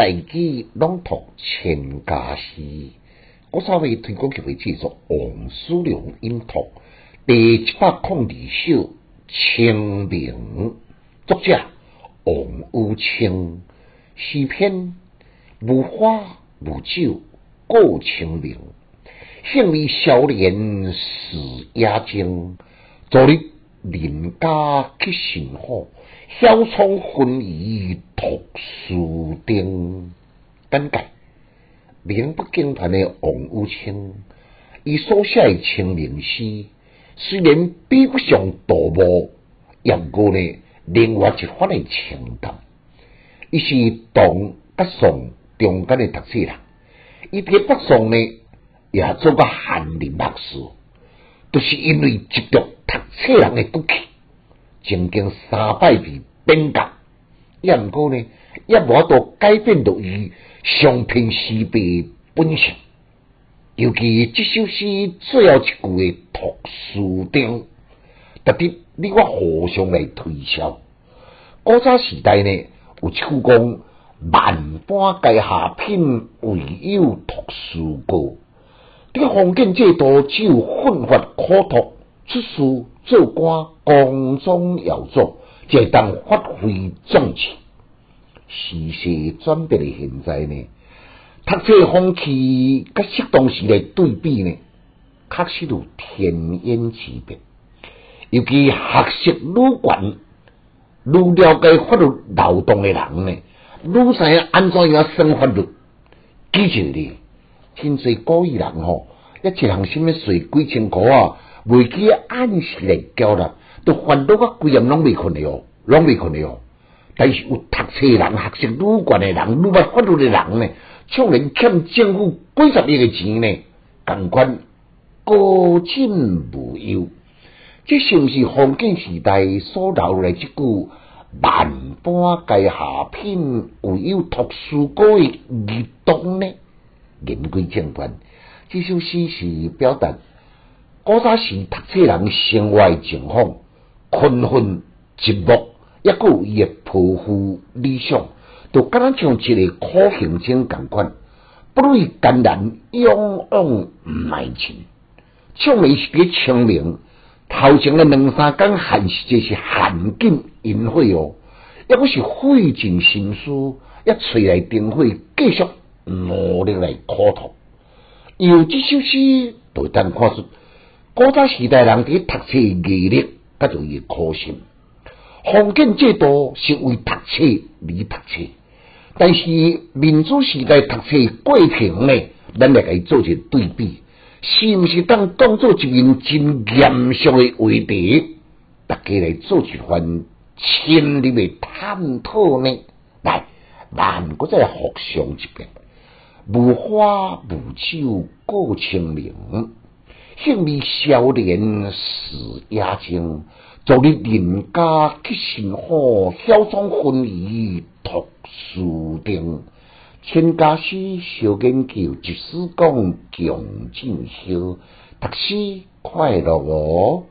大举朗读千家诗，我稍微推广曲为作王叔良音读第一百空二首《清明》，作者王武清，诗篇无花无酒过清明，兴味少年时野静，昨日人家去寻访。晓聪昏移读书灯，简介名不经传的王武清，伊所写的清明诗，虽然比不上杜牧，也过呢另外一番的情感。伊是唐甲宋中间的读书人，伊伫北宋呢也做过翰林学士，都是因为执着读书人的骨气。曾经三百字变革，也毋过呢，也无法度改变到伊上品诗碑本性。尤其这首诗最后一句的“读书灯”，特别你我互相来推销。古早时代呢，有一句讲：“万般皆下品，唯有读书高。”这个封建制度只有奋发可读。出书做官，光宗耀祖，才当发挥壮志。时势转变的现在呢，读册风气甲适当时来对比呢，确实有天渊之别。尤其学习愈悬，愈了解法律劳动的人呢，愈知安怎样生法律。记住咧，真侪古语人吼，一一人什么税几千块啊？未记按时来交啦，都烦恼个规暗拢未困的哦，拢未困的哦。但是有读册人、学习愈悬的人、愈捌法律的人呢，却然欠政府几十亿的钱呢，共款高枕无忧。这是毋是封建时代所留来一句“万般皆下品，唯有读书高”的义动呢？言归正传，这首诗是表达。古早时读册人生活诶情况困困寂寞，也有伊诶抱负理想，都敢若像一个苦行僧共款，不畏艰难，勇往迈进。唱的是别清明，头前诶两三工寒时节是寒尽淫秽哦，抑不是费尽心思，一吹来灯火，继续努力来苦读。有这首诗，就当看出。古早时代人伫读册毅力，甲就伊苦心。封建制度是为读册而读册，但是民主时代读册过程呢，咱来甲做一对比，是毋是当当做一面真严肃的话题，大家来做一番深入的探讨呢？来，咱搁再互相一遍，无花无酒过清明。兴味少年时野静，昨日人家去寻访，晓窗昏移读书灯。千家诗小研究，一诗讲强进修，读书快乐哦。